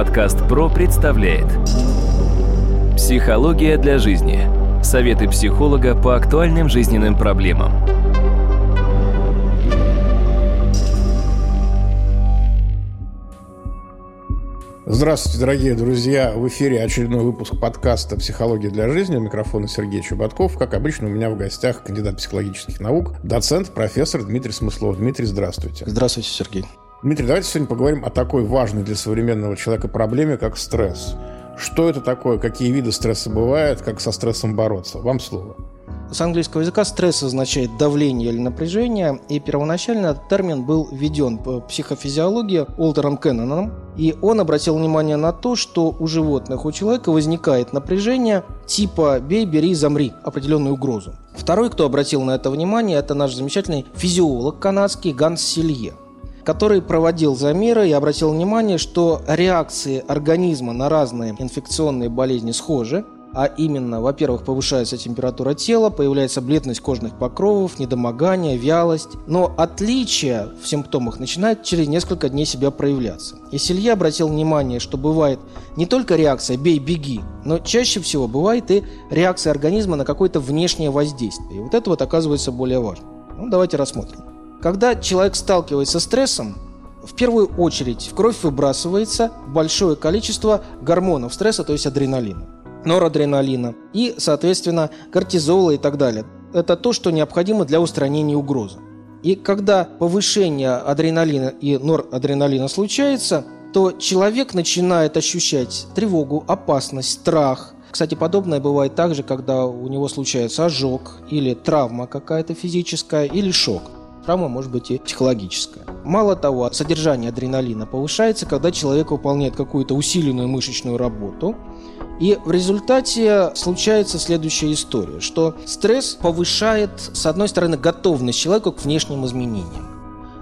Подкаст ПРО представляет Психология для жизни. Советы психолога по актуальным жизненным проблемам. Здравствуйте, дорогие друзья! В эфире очередной выпуск подкаста «Психология для жизни». У микрофона Сергей Чеботков. Как обычно, у меня в гостях кандидат психологических наук, доцент, профессор Дмитрий Смыслов. Дмитрий, здравствуйте. Здравствуйте, Сергей. Дмитрий, давайте сегодня поговорим о такой важной для современного человека проблеме, как стресс. Что это такое, какие виды стресса бывают, как со стрессом бороться? Вам слово. С английского языка стресс означает давление или напряжение, и первоначально этот термин был введен по психофизиологии Олтером Кенноном, и он обратил внимание на то, что у животных, у человека возникает напряжение типа «бей, бери, замри» определенную угрозу. Второй, кто обратил на это внимание, это наш замечательный физиолог канадский Ганс Силье который проводил замеры и обратил внимание, что реакции организма на разные инфекционные болезни схожи, а именно, во-первых, повышается температура тела, появляется бледность кожных покровов, недомогание, вялость. Но отличие в симптомах начинает через несколько дней себя проявляться. И Селье обратил внимание, что бывает не только реакция «бей-беги», но чаще всего бывает и реакция организма на какое-то внешнее воздействие. И вот это вот оказывается более важно. Ну, давайте рассмотрим. Когда человек сталкивается с стрессом, в первую очередь в кровь выбрасывается большое количество гормонов стресса, то есть адреналина, норадреналина и, соответственно, кортизола и так далее. Это то, что необходимо для устранения угрозы. И когда повышение адреналина и норадреналина случается, то человек начинает ощущать тревогу, опасность, страх. Кстати, подобное бывает также, когда у него случается ожог или травма какая-то физическая или шок. Травма может быть и психологическая. Мало того, содержание адреналина повышается, когда человек выполняет какую-то усиленную мышечную работу, и в результате случается следующая история, что стресс повышает, с одной стороны, готовность человека к внешним изменениям.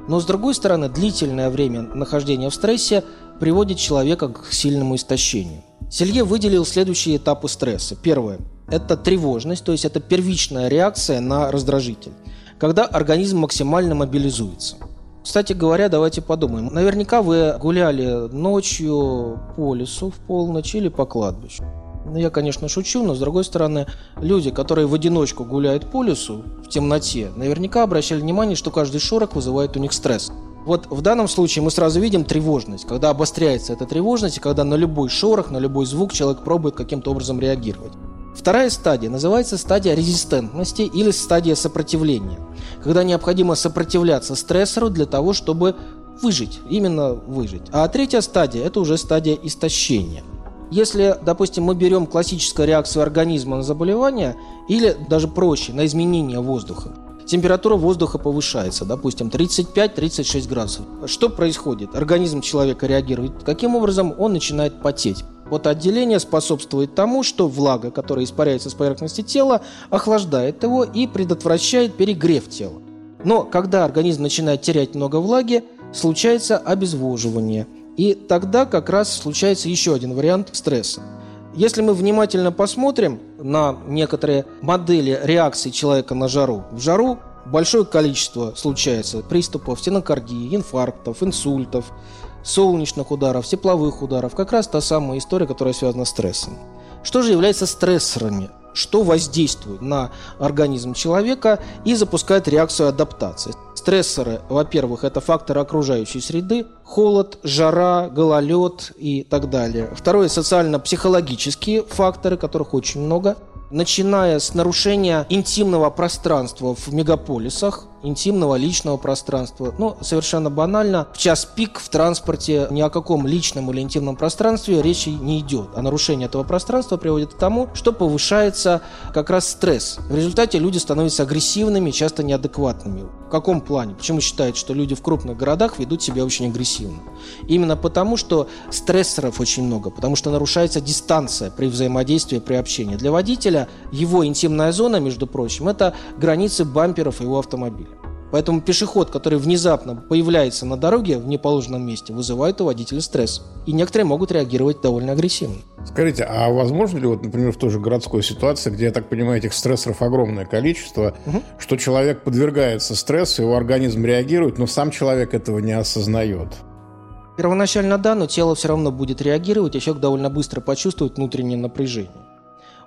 Но с другой стороны, длительное время нахождения в стрессе приводит человека к сильному истощению. Селье выделил следующие этапы стресса. Первое – это тревожность, то есть это первичная реакция на раздражитель когда организм максимально мобилизуется. Кстати говоря, давайте подумаем. Наверняка вы гуляли ночью по лесу в полночь или по кладбищу. Ну, я, конечно, шучу, но, с другой стороны, люди, которые в одиночку гуляют по лесу в темноте, наверняка обращали внимание, что каждый шорох вызывает у них стресс. Вот в данном случае мы сразу видим тревожность, когда обостряется эта тревожность, и когда на любой шорох, на любой звук человек пробует каким-то образом реагировать. Вторая стадия называется стадия резистентности или стадия сопротивления, когда необходимо сопротивляться стрессору для того, чтобы выжить, именно выжить. А третья стадия – это уже стадия истощения. Если, допустим, мы берем классическую реакцию организма на заболевание или даже проще, на изменение воздуха, температура воздуха повышается, допустим, 35-36 градусов. Что происходит? Организм человека реагирует. Каким образом? Он начинает потеть. Вот отделение способствует тому, что влага, которая испаряется с поверхности тела, охлаждает его и предотвращает перегрев тела. Но когда организм начинает терять много влаги, случается обезвоживание. И тогда как раз случается еще один вариант стресса. Если мы внимательно посмотрим на некоторые модели реакции человека на жару, в жару большое количество случается приступов стенокардии, инфарктов, инсультов, солнечных ударов, тепловых ударов. Как раз та самая история, которая связана с стрессом. Что же является стрессорами? Что воздействует на организм человека и запускает реакцию адаптации? Стрессоры, во-первых, это факторы окружающей среды, холод, жара, гололед и так далее. Второе – социально-психологические факторы, которых очень много – начиная с нарушения интимного пространства в мегаполисах, интимного личного пространства. Ну, совершенно банально, в час пик в транспорте ни о каком личном или интимном пространстве речи не идет. А нарушение этого пространства приводит к тому, что повышается как раз стресс. В результате люди становятся агрессивными, часто неадекватными. В каком плане? Почему считают, что люди в крупных городах ведут себя очень агрессивно? Именно потому, что стрессоров очень много, потому что нарушается дистанция при взаимодействии, при общении. Для водителя его интимная зона, между прочим, это границы бамперов его автомобиля. Поэтому пешеход, который внезапно появляется на дороге в неположенном месте, вызывает у водителя стресс. И некоторые могут реагировать довольно агрессивно. Скажите, а возможно ли, вот, например, в той же городской ситуации, где, я так понимаю, этих стрессоров огромное количество, угу. что человек подвергается стрессу, его организм реагирует, но сам человек этого не осознает? Первоначально да, но тело все равно будет реагировать, и человек довольно быстро почувствует внутреннее напряжение.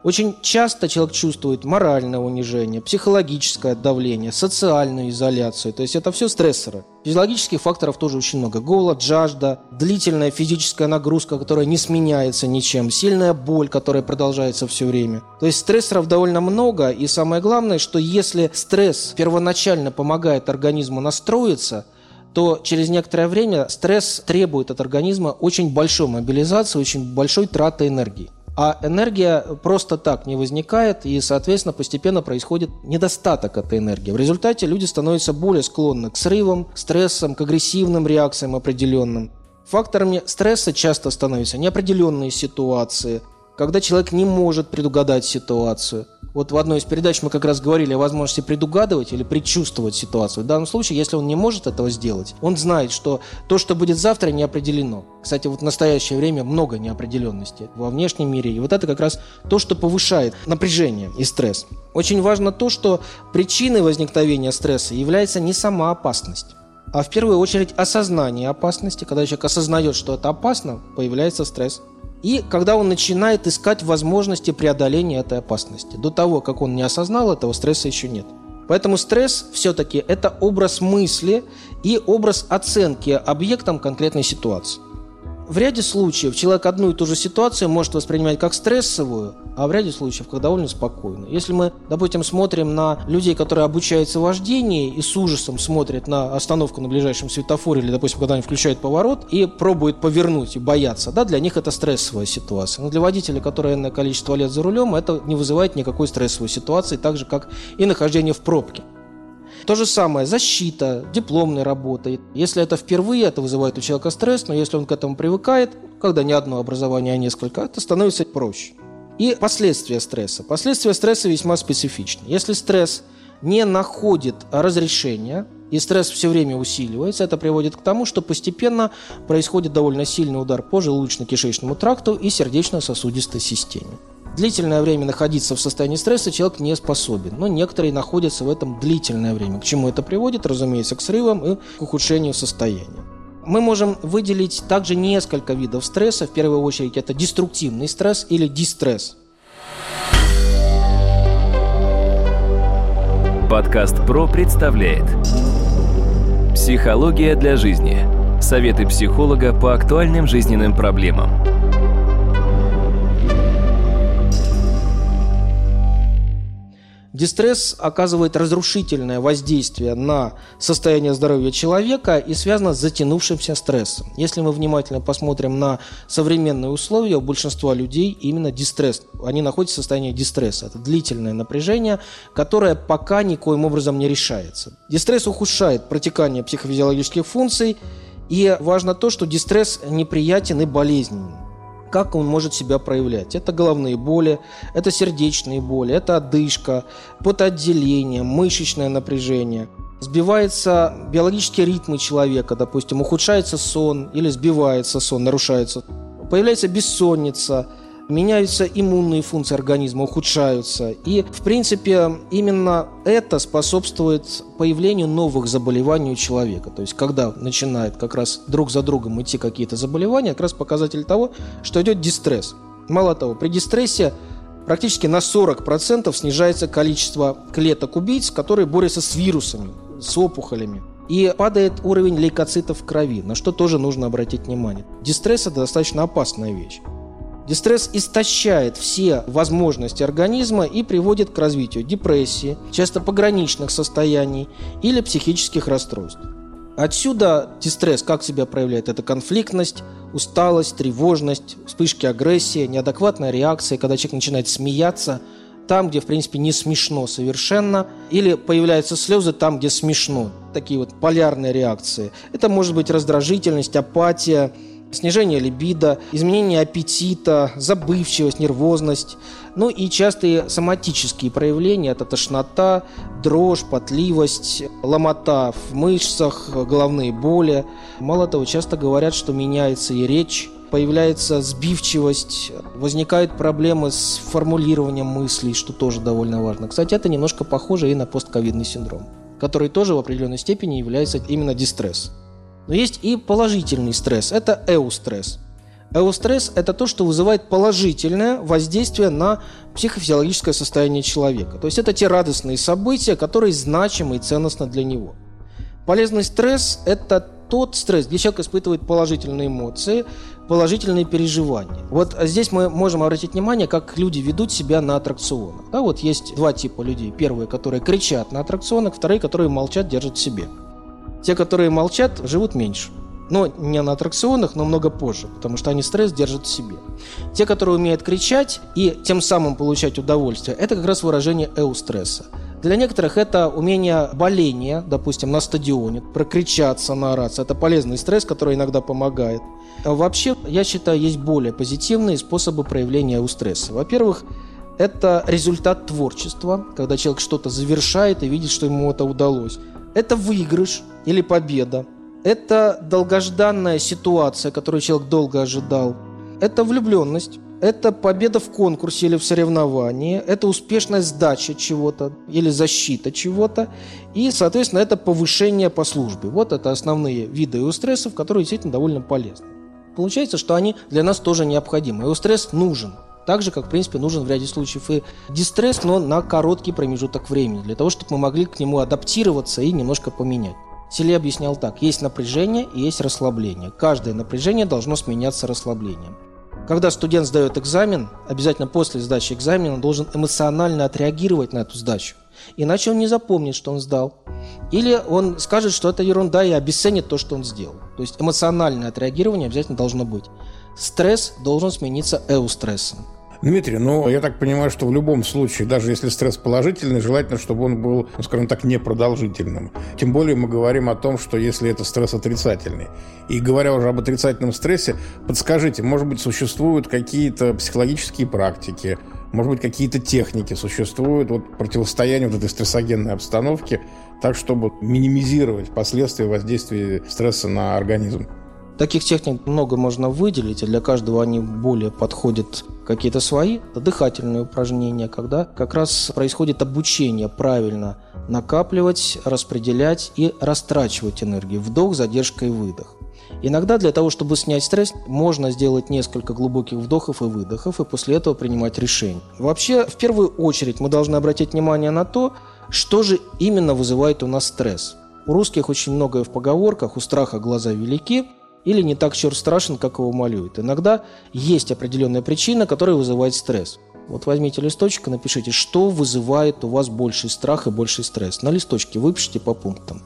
Очень часто человек чувствует моральное унижение, психологическое давление, социальную изоляцию. То есть это все стрессоры. Физиологических факторов тоже очень много. Голод, жажда, длительная физическая нагрузка, которая не сменяется ничем, сильная боль, которая продолжается все время. То есть стрессоров довольно много, и самое главное, что если стресс первоначально помогает организму настроиться, то через некоторое время стресс требует от организма очень большой мобилизации, очень большой траты энергии. А энергия просто так не возникает, и, соответственно, постепенно происходит недостаток этой энергии. В результате люди становятся более склонны к срывам, к стрессам, к агрессивным реакциям определенным. Факторами стресса часто становятся неопределенные ситуации, когда человек не может предугадать ситуацию – вот в одной из передач мы как раз говорили о возможности предугадывать или предчувствовать ситуацию. В данном случае, если он не может этого сделать, он знает, что то, что будет завтра, не определено. Кстати, вот в настоящее время много неопределенности во внешнем мире. И вот это как раз то, что повышает напряжение и стресс. Очень важно то, что причиной возникновения стресса является не сама опасность, а в первую очередь осознание опасности. Когда человек осознает, что это опасно, появляется стресс. И когда он начинает искать возможности преодоления этой опасности. До того, как он не осознал этого, стресса еще нет. Поэтому стресс все-таки это образ мысли и образ оценки объектом конкретной ситуации. В ряде случаев человек одну и ту же ситуацию может воспринимать как стрессовую, а в ряде случаев как довольно спокойно. Если мы, допустим, смотрим на людей, которые обучаются вождению и с ужасом смотрят на остановку на ближайшем светофоре или, допустим, когда они включают поворот и пробуют повернуть и боятся, да, для них это стрессовая ситуация. Но для водителя, который энное количество лет за рулем, это не вызывает никакой стрессовой ситуации, так же, как и нахождение в пробке. То же самое защита, дипломной работы. Если это впервые, это вызывает у человека стресс, но если он к этому привыкает, когда не одно образование, а несколько, это становится проще. И последствия стресса. Последствия стресса весьма специфичны. Если стресс не находит разрешения, и стресс все время усиливается, это приводит к тому, что постепенно происходит довольно сильный удар по желудочно-кишечному тракту и сердечно-сосудистой системе. Длительное время находиться в состоянии стресса человек не способен, но некоторые находятся в этом длительное время. К чему это приводит? Разумеется, к срывам и к ухудшению состояния. Мы можем выделить также несколько видов стресса. В первую очередь это деструктивный стресс или дистресс. Подкаст ПРО представляет Психология для жизни. Советы психолога по актуальным жизненным проблемам. Дистресс оказывает разрушительное воздействие на состояние здоровья человека и связано с затянувшимся стрессом. Если мы внимательно посмотрим на современные условия, у большинства людей именно дистресс. Они находятся в состоянии дистресса. Это длительное напряжение, которое пока никоим образом не решается. Дистресс ухудшает протекание психофизиологических функций, и важно то, что дистресс неприятен и болезненен как он может себя проявлять. Это головные боли, это сердечные боли, это одышка, потоотделение, мышечное напряжение. Сбиваются биологические ритмы человека, допустим, ухудшается сон или сбивается сон, нарушается. Появляется бессонница – меняются иммунные функции организма, ухудшаются. И, в принципе, именно это способствует появлению новых заболеваний у человека. То есть, когда начинает как раз друг за другом идти какие-то заболевания, как раз показатель того, что идет дистресс. Мало того, при дистрессе практически на 40% снижается количество клеток-убийц, которые борются с вирусами, с опухолями. И падает уровень лейкоцитов в крови, на что тоже нужно обратить внимание. Дистресс – это достаточно опасная вещь. Дистресс истощает все возможности организма и приводит к развитию депрессии, часто пограничных состояний или психических расстройств. Отсюда дистресс как себя проявляет? Это конфликтность, усталость, тревожность, вспышки агрессии, неадекватная реакция, когда человек начинает смеяться там, где, в принципе, не смешно совершенно, или появляются слезы там, где смешно. Такие вот полярные реакции. Это может быть раздражительность, апатия, снижение либидо, изменение аппетита, забывчивость, нервозность, ну и частые соматические проявления – это тошнота, дрожь, потливость, ломота в мышцах, головные боли. Мало того, часто говорят, что меняется и речь, появляется сбивчивость, возникают проблемы с формулированием мыслей, что тоже довольно важно. Кстати, это немножко похоже и на постковидный синдром, который тоже в определенной степени является именно дистресс. Но есть и положительный стресс. Это эустресс. Эустресс – это то, что вызывает положительное воздействие на психофизиологическое состояние человека. То есть это те радостные события, которые значимы и ценностны для него. Полезный стресс – это тот стресс, где человек испытывает положительные эмоции, положительные переживания. Вот здесь мы можем обратить внимание, как люди ведут себя на аттракционах. Да, вот есть два типа людей. Первые, которые кричат на аттракционах, вторые, которые молчат, держат в себе. Те, которые молчат, живут меньше. Но не на аттракционах, но много позже, потому что они стресс держат в себе. Те, которые умеют кричать и тем самым получать удовольствие, это как раз выражение эустресса. Для некоторых это умение боления, допустим, на стадионе, прокричаться, наораться. Это полезный стресс, который иногда помогает. А вообще, я считаю, есть более позитивные способы проявления эустресса. Во-первых, это результат творчества, когда человек что-то завершает и видит, что ему это удалось. Это выигрыш или победа. Это долгожданная ситуация, которую человек долго ожидал. Это влюбленность. Это победа в конкурсе или в соревновании. Это успешная сдача чего-то или защита чего-то. И, соответственно, это повышение по службе. Вот это основные виды эустрессов, которые действительно довольно полезны. Получается, что они для нас тоже необходимы. Эустресс нужен. Так же, как, в принципе, нужен в ряде случаев и дистресс, но на короткий промежуток времени, для того, чтобы мы могли к нему адаптироваться и немножко поменять. Селе объяснял так. Есть напряжение и есть расслабление. Каждое напряжение должно сменяться расслаблением. Когда студент сдает экзамен, обязательно после сдачи экзамена он должен эмоционально отреагировать на эту сдачу. Иначе он не запомнит, что он сдал. Или он скажет, что это ерунда и обесценит то, что он сделал. То есть эмоциональное отреагирование обязательно должно быть. Стресс должен смениться эустрессом. Дмитрий, ну, я так понимаю, что в любом случае, даже если стресс положительный, желательно, чтобы он был, ну, скажем так, непродолжительным. Тем более мы говорим о том, что если это стресс отрицательный. И говоря уже об отрицательном стрессе, подскажите, может быть, существуют какие-то психологические практики, может быть, какие-то техники существуют вот противостояние вот этой стрессогенной обстановке, так, чтобы минимизировать последствия воздействия стресса на организм? Таких техник много можно выделить, и для каждого они более подходят какие-то свои. Это дыхательные упражнения, когда как раз происходит обучение правильно накапливать, распределять и растрачивать энергию. Вдох, задержка и выдох. Иногда для того, чтобы снять стресс, можно сделать несколько глубоких вдохов и выдохов, и после этого принимать решение. Вообще, в первую очередь мы должны обратить внимание на то, что же именно вызывает у нас стресс. У русских очень многое в поговорках, у страха глаза велики – или не так черт страшен, как его малюют. Иногда есть определенная причина, которая вызывает стресс. Вот возьмите листочек и напишите, что вызывает у вас больший страх и больший стресс. На листочке выпишите по пунктам.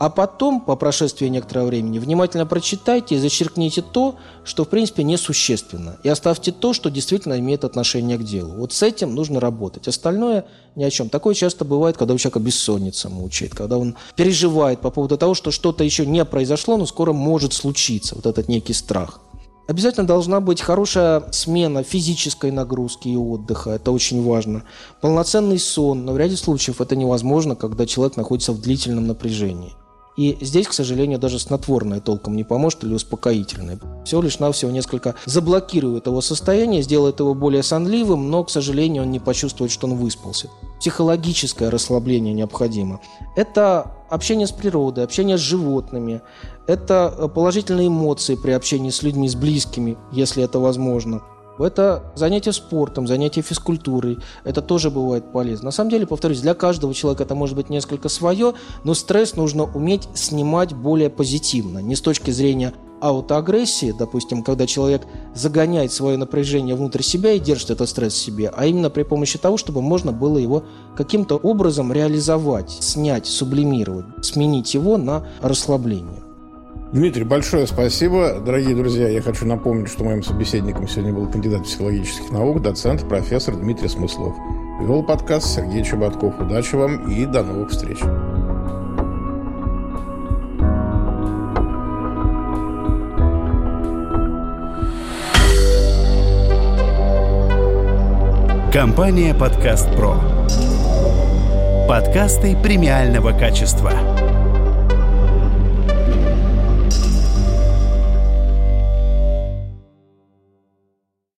А потом, по прошествии некоторого времени, внимательно прочитайте и зачеркните то, что, в принципе, несущественно. И оставьте то, что действительно имеет отношение к делу. Вот с этим нужно работать. Остальное ни о чем. Такое часто бывает, когда у человека бессонница мучает, когда он переживает по поводу того, что что-то еще не произошло, но скоро может случиться. Вот этот некий страх. Обязательно должна быть хорошая смена физической нагрузки и отдыха. Это очень важно. Полноценный сон. Но в ряде случаев это невозможно, когда человек находится в длительном напряжении. И здесь, к сожалению, даже снотворное толком не поможет или успокоительное. Всего лишь навсего несколько заблокирует его состояние, сделает его более сонливым, но, к сожалению, он не почувствует, что он выспался. Психологическое расслабление необходимо. Это общение с природой, общение с животными, это э, положительные эмоции при общении с людьми, с близкими, если это возможно – это занятие спортом, занятие физкультурой. Это тоже бывает полезно. На самом деле, повторюсь, для каждого человека это может быть несколько свое, но стресс нужно уметь снимать более позитивно. Не с точки зрения аутоагрессии, допустим, когда человек загоняет свое напряжение внутрь себя и держит этот стресс в себе, а именно при помощи того, чтобы можно было его каким-то образом реализовать, снять, сублимировать, сменить его на расслабление. Дмитрий, большое спасибо. Дорогие друзья, я хочу напомнить, что моим собеседником сегодня был кандидат психологических наук, доцент, профессор Дмитрий Смыслов. Вел подкаст Сергей Чеботков. Удачи вам и до новых встреч. Компания «Подкаст Про». Подкасты премиального качества –